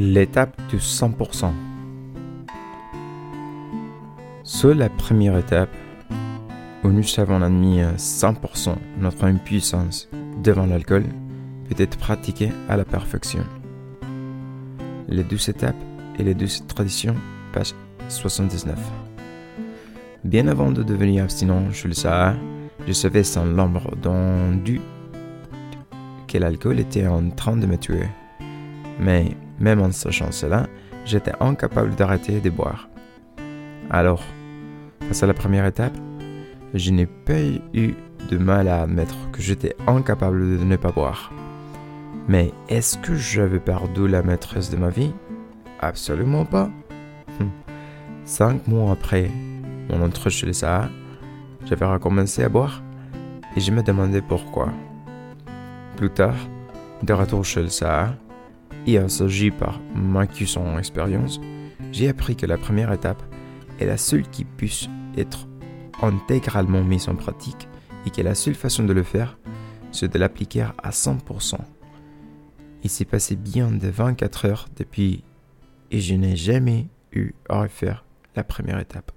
L'étape du 100%. Seule la première étape, où nous avons admis 100% notre impuissance devant l'alcool, peut être pratiquée à la perfection. Les deux étapes et les deux traditions, page 79. Bien avant de devenir abstinent, je le savais, je savais sans l'ombre d'un doute que l'alcool était en train de me tuer. Mais même en sachant cela, j'étais incapable d'arrêter de boire. Alors, face à la première étape, je n'ai pas eu de mal à admettre que j'étais incapable de ne pas boire. Mais est-ce que j'avais perdu la maîtresse de ma vie? Absolument pas. Hum. Cinq mois après mon entrée chez les Sahara, j'avais recommencé à boire et je me demandais pourquoi. Plus tard, de retour chez le Sahara, et s'agit par ma cuisson expérience, j'ai appris que la première étape est la seule qui puisse être intégralement mise en pratique et que la seule façon de le faire, c'est de l'appliquer à 100%. Il s'est passé bien de 24 heures depuis et je n'ai jamais eu à refaire la première étape.